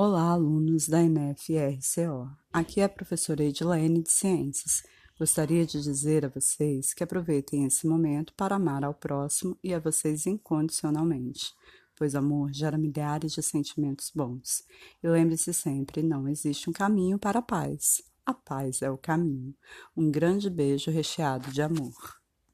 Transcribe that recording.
Olá, alunos da MFRCO. Aqui é a professora Edilene de Ciências. Gostaria de dizer a vocês que aproveitem esse momento para amar ao próximo e a vocês incondicionalmente, pois amor gera milhares de sentimentos bons. E lembre-se sempre, não existe um caminho para a paz. A paz é o caminho. Um grande beijo recheado de amor.